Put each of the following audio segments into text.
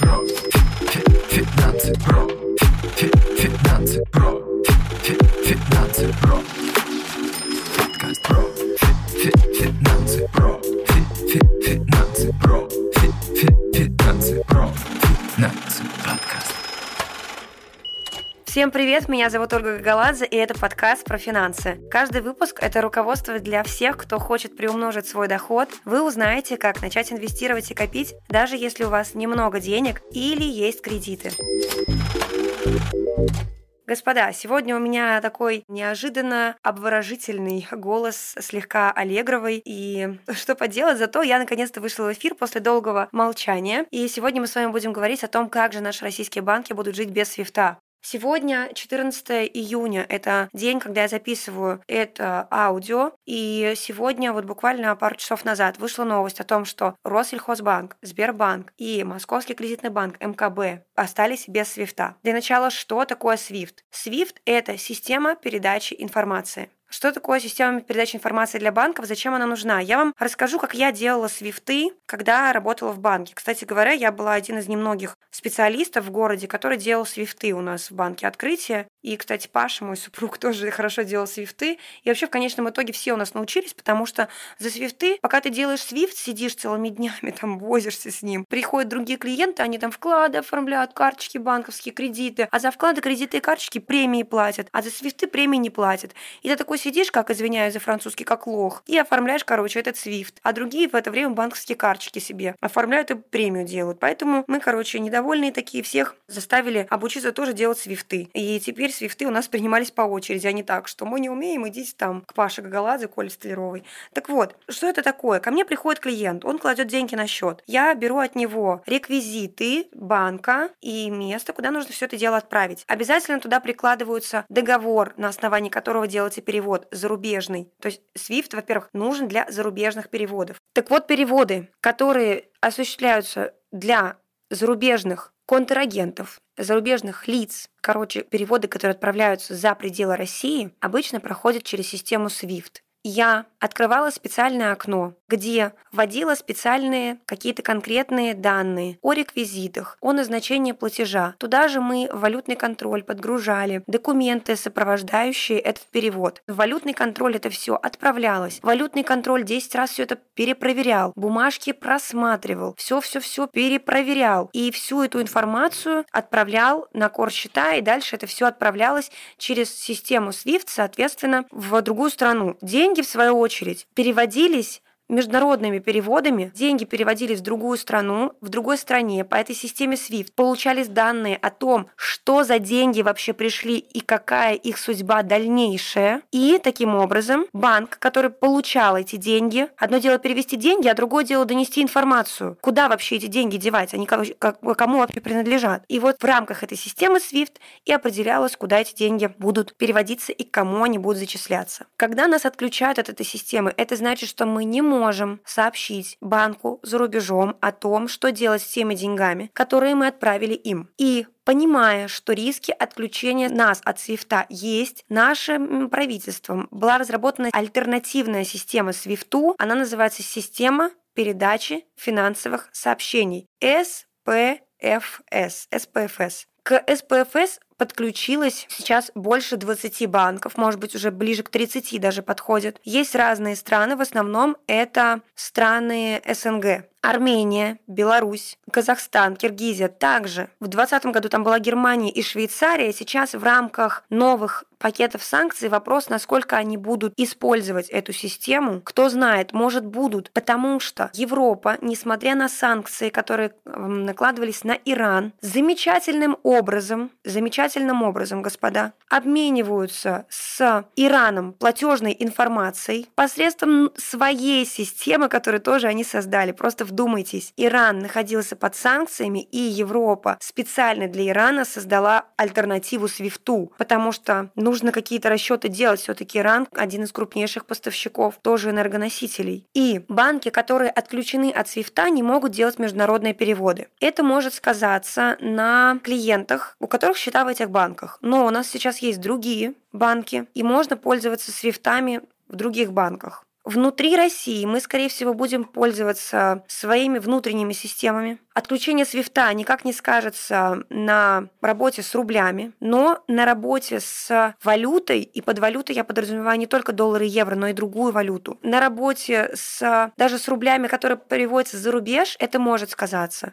про. Финансы про. Финансы про. Финансы про. Подкаст про. Финансы про. Финансы про. Финансы про. Финансы подкаст. Всем привет, меня зовут Ольга Гагаладзе, и это подкаст про финансы. Каждый выпуск – это руководство для всех, кто хочет приумножить свой доход. Вы узнаете, как начать инвестировать и копить, даже если у вас немного денег или есть кредиты. Господа, сегодня у меня такой неожиданно обворожительный голос, слегка аллегровый. И что поделать, зато я наконец-то вышла в эфир после долгого молчания. И сегодня мы с вами будем говорить о том, как же наши российские банки будут жить без свифта. Сегодня 14 июня, это день, когда я записываю это аудио, и сегодня, вот буквально пару часов назад, вышла новость о том, что Россельхозбанк, Сбербанк и Московский кредитный банк МКБ остались без свифта. Для начала, что такое свифт? Свифт – это система передачи информации. Что такое система передачи информации для банков, зачем она нужна? Я вам расскажу, как я делала свифты, когда работала в банке. Кстати говоря, я была один из немногих специалистов в городе, который делал свифты у нас в банке открытия. И, кстати, Паша, мой супруг, тоже хорошо делал свифты. И вообще, в конечном итоге все у нас научились, потому что за свифты, пока ты делаешь свифт, сидишь целыми днями, там возишься с ним. Приходят другие клиенты, они там вклады оформляют, карточки банковские, кредиты. А за вклады, кредиты и карточки премии платят, а за свифты премии не платят. И ты такой сидишь, как, извиняюсь за французский, как лох, и оформляешь, короче, этот свифт. А другие в это время банковские карточки себе оформляют и премию делают. Поэтому мы, короче, недовольные такие, всех заставили обучиться тоже делать свифты. И теперь свифты у нас принимались по очереди, а не так, что мы не умеем, идите там к Паше Гагаладзе, Коле Столяровой. Так вот, что это такое? Ко мне приходит клиент, он кладет деньги на счет. Я беру от него реквизиты банка и место, куда нужно все это дело отправить. Обязательно туда прикладываются договор, на основании которого делается перевод зарубежный. То есть SWIFT, во-первых, нужен для зарубежных переводов. Так вот, переводы, которые осуществляются для зарубежных контрагентов, зарубежных лиц, короче, переводы, которые отправляются за пределы России, обычно проходят через систему SWIFT я открывала специальное окно, где вводила специальные какие-то конкретные данные о реквизитах, о назначении платежа. Туда же мы валютный контроль подгружали документы, сопровождающие этот перевод. В валютный контроль это все отправлялось. Валютный контроль 10 раз все это перепроверял, бумажки просматривал, все-все-все перепроверял. И всю эту информацию отправлял на кор счета, и дальше это все отправлялось через систему SWIFT, соответственно, в другую страну. День деньги, в свою очередь, переводились международными переводами деньги переводились в другую страну, в другой стране по этой системе SWIFT. Получались данные о том, что за деньги вообще пришли и какая их судьба дальнейшая. И таким образом банк, который получал эти деньги, одно дело перевести деньги, а другое дело донести информацию, куда вообще эти деньги девать, они кому вообще принадлежат. И вот в рамках этой системы SWIFT и определялось, куда эти деньги будут переводиться и кому они будут зачисляться. Когда нас отключают от этой системы, это значит, что мы не можем можем сообщить банку за рубежом о том, что делать с теми деньгами, которые мы отправили им. И Понимая, что риски отключения нас от свифта есть, нашим правительством была разработана альтернативная система свифту. Она называется система передачи финансовых сообщений. SPFS. SPFS. К SPFS подключилось сейчас больше 20 банков, может быть, уже ближе к 30 даже подходят. Есть разные страны, в основном это страны СНГ. Армения, Беларусь, Казахстан, Киргизия также. В 2020 году там была Германия и Швейцария. Сейчас в рамках новых пакетов санкций вопрос, насколько они будут использовать эту систему. Кто знает, может будут, потому что Европа, несмотря на санкции, которые накладывались на Иран, замечательным образом, замечательным образом, господа, обмениваются с Ираном платежной информацией посредством своей системы, которую тоже они создали. Просто вдумайтесь, Иран находился под санкциями, и Европа специально для Ирана создала альтернативу Свифту, потому что нужно какие-то расчеты делать. Все-таки Иран один из крупнейших поставщиков тоже энергоносителей. И банки, которые отключены от Свифта, не могут делать международные переводы. Это может сказаться на клиентах, у которых счета в этих банках. Но у нас сейчас есть другие банки, и можно пользоваться свифтами в других банках. Внутри России мы, скорее всего, будем пользоваться своими внутренними системами. Отключение свифта никак не скажется на работе с рублями, но на работе с валютой, и под валютой я подразумеваю не только доллары и евро, но и другую валюту. На работе с даже с рублями, которые переводятся за рубеж, это может сказаться.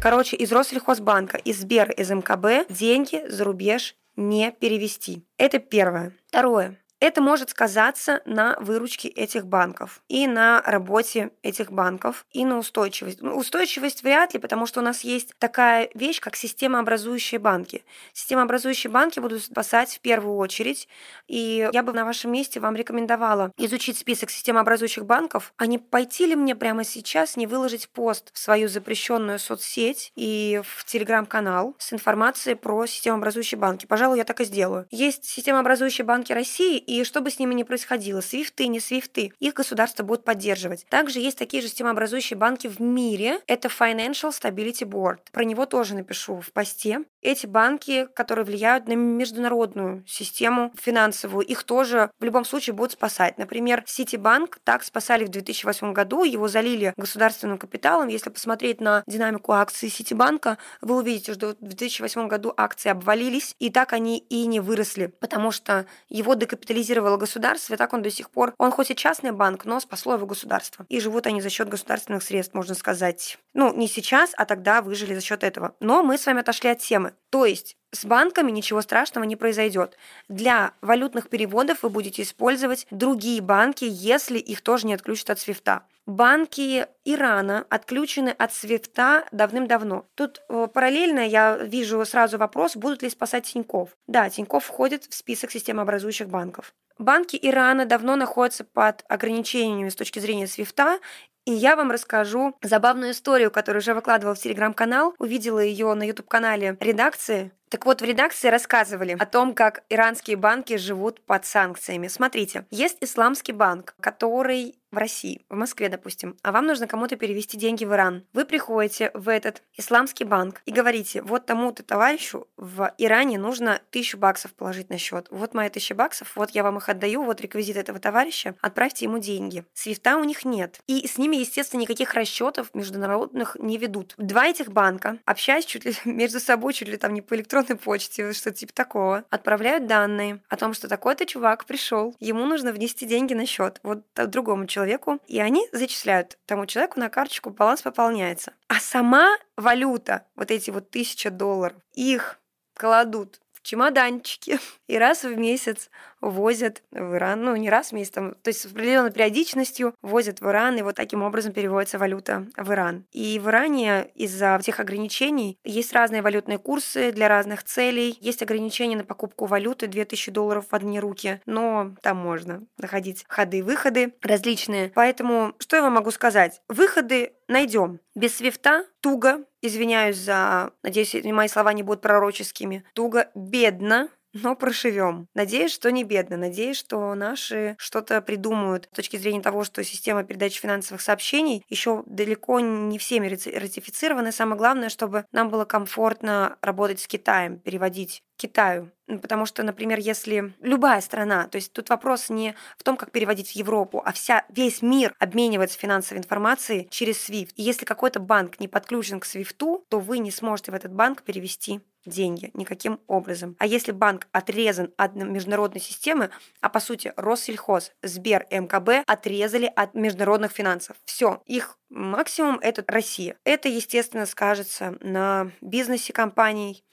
Короче, из Россельхозбанка, из Сбер, из МКБ деньги за рубеж не перевести. Это первое. Второе. Это может сказаться на выручке этих банков и на работе этих банков и на устойчивость. Ну, устойчивость вряд ли, потому что у нас есть такая вещь, как системообразующие банки. Системообразующие банки будут спасать в первую очередь, и я бы на вашем месте вам рекомендовала изучить список системообразующих банков, а не пойти ли мне прямо сейчас не выложить пост в свою запрещенную соцсеть и в телеграм-канал с информацией про системообразующие банки. Пожалуй, я так и сделаю. Есть системообразующие банки России и что бы с ними ни происходило, свифты, не свифты, их государство будет поддерживать. Также есть такие же системообразующие банки в мире. Это Financial Stability Board. Про него тоже напишу в посте. Эти банки, которые влияют на международную систему финансовую, их тоже в любом случае будут спасать. Например, Ситибанк так спасали в 2008 году, его залили государственным капиталом. Если посмотреть на динамику акций Ситибанка, вы увидите, что в 2008 году акции обвалились, и так они и не выросли, потому что его декапитализировало государство, и так он до сих пор, он хоть и частный банк, но спасло его государство. И живут они за счет государственных средств, можно сказать. Ну, не сейчас, а тогда выжили за счет этого. Но мы с вами отошли от темы. То есть с банками ничего страшного не произойдет. Для валютных переводов вы будете использовать другие банки, если их тоже не отключат от свифта. Банки Ирана отключены от свифта давным-давно. Тут э, параллельно я вижу сразу вопрос, будут ли спасать Тиньков. Да, Тиньков входит в список системообразующих банков. Банки Ирана давно находятся под ограничениями с точки зрения свифта, и я вам расскажу забавную историю, которую уже выкладывала в телеграм-канал. Увидела ее на YouTube-канале редакции. Так вот, в редакции рассказывали о том, как иранские банки живут под санкциями. Смотрите, есть исламский банк, который в России, в Москве, допустим, а вам нужно кому-то перевести деньги в Иран. Вы приходите в этот исламский банк и говорите, вот тому-то товарищу в Иране нужно тысячу баксов положить на счет. Вот моя тысяча баксов, вот я вам их отдаю, вот реквизит этого товарища, отправьте ему деньги. Свифта у них нет. И с ними, естественно, никаких расчетов международных не ведут. Два этих банка, общаясь чуть ли между собой, чуть ли там не по электронной почте, что-то типа такого, отправляют данные о том, что такой-то чувак пришел, ему нужно внести деньги на счет вот другому человеку, и они зачисляют тому человеку на карточку, баланс пополняется. А сама валюта, вот эти вот тысяча долларов, их кладут чемоданчики и раз в месяц возят в Иран, ну не раз в месяц, там, то есть с определенной периодичностью возят в Иран, и вот таким образом переводится валюта в Иран. И в Иране из-за всех ограничений есть разные валютные курсы для разных целей, есть ограничения на покупку валюты 2000 долларов в одни руки, но там можно находить ходы и выходы различные. Поэтому что я вам могу сказать? Выходы найдем. Без свифта туго, извиняюсь за... Надеюсь, мои слова не будут пророческими. Туго, бедно, но проживем. Надеюсь, что не бедно. Надеюсь, что наши что-то придумают с точки зрения того, что система передачи финансовых сообщений еще далеко не всеми ратифицированы. Самое главное, чтобы нам было комфортно работать с Китаем, переводить Китаю. Потому что, например, если любая страна, то есть тут вопрос не в том, как переводить в Европу, а вся, весь мир обменивается финансовой информацией через SWIFT. И если какой-то банк не подключен к SWIFT, то вы не сможете в этот банк перевести деньги никаким образом. А если банк отрезан от международной системы, а по сути Россельхоз, Сбер, МКБ отрезали от международных финансов. Все, их максимум это Россия. Это, естественно, скажется на бизнесе компаний,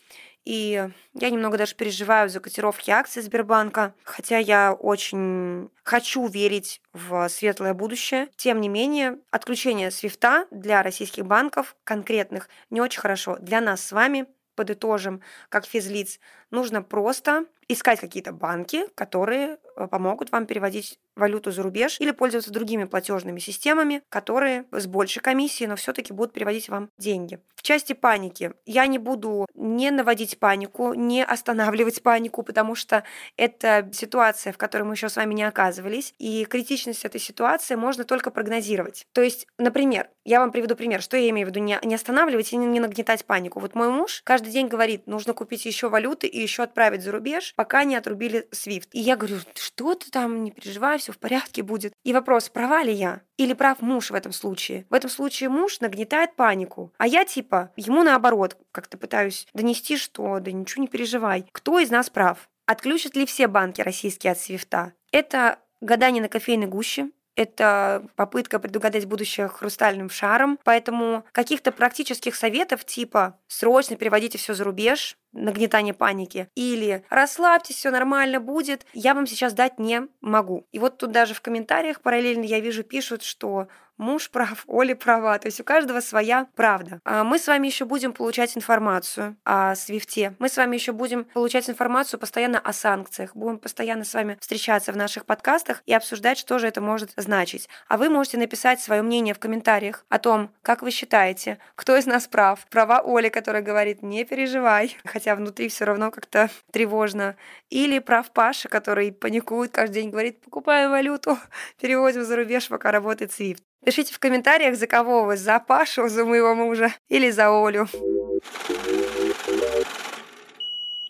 и я немного даже переживаю за котировки акций Сбербанка, хотя я очень хочу верить в светлое будущее. Тем не менее, отключение свифта для российских банков конкретных не очень хорошо. Для нас с вами подытожим, как физлиц, нужно просто искать какие-то банки, которые помогут вам переводить валюту за рубеж или пользоваться другими платежными системами, которые с большей комиссией, но все-таки будут переводить вам деньги. В части паники я не буду не наводить панику, не останавливать панику, потому что это ситуация, в которой мы еще с вами не оказывались, и критичность этой ситуации можно только прогнозировать. То есть, например, я вам приведу пример, что я имею в виду, не, останавливать и не, не нагнетать панику. Вот мой муж каждый день говорит, нужно купить еще валюты и еще отправить за рубеж, пока не отрубили SWIFT. И я говорю, что ты там, не переживай, все в порядке будет. И вопрос, права ли я? Или прав муж в этом случае? В этом случае муж нагнетает панику, а я типа ему наоборот как-то пытаюсь донести, что да ничего не переживай. Кто из нас прав? Отключат ли все банки российские от свифта? Это гадание на кофейной гуще, это попытка предугадать будущее хрустальным шаром. Поэтому каких-то практических советов типа срочно переводите все за рубеж, нагнетание паники, или расслабьтесь, все нормально будет, я вам сейчас дать не могу. И вот тут даже в комментариях параллельно я вижу, пишут, что муж прав, Оля права. То есть у каждого своя правда. А мы с вами еще будем получать информацию о Свифте. Мы с вами еще будем получать информацию постоянно о санкциях. Будем постоянно с вами встречаться в наших подкастах и обсуждать, что же это может значить. А вы можете написать свое мнение в комментариях о том, как вы считаете, кто из нас прав. Права Оли, которая говорит, не переживай, хотя внутри все равно как-то тревожно. Или прав Паша, который паникует каждый день, говорит, покупаем валюту, переводим за рубеж, пока работает Свифт. Пишите в комментариях, за кого вы, за Пашу, за моего мужа или за Олю.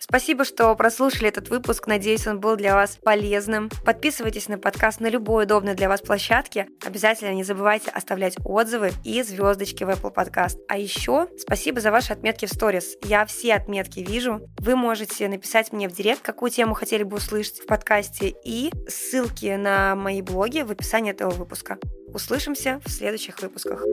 Спасибо, что прослушали этот выпуск. Надеюсь, он был для вас полезным. Подписывайтесь на подкаст на любой удобной для вас площадке. Обязательно не забывайте оставлять отзывы и звездочки в Apple Podcast. А еще спасибо за ваши отметки в сторис. Я все отметки вижу. Вы можете написать мне в директ, какую тему хотели бы услышать в подкасте, и ссылки на мои блоги в описании этого выпуска. Услышимся в следующих выпусках.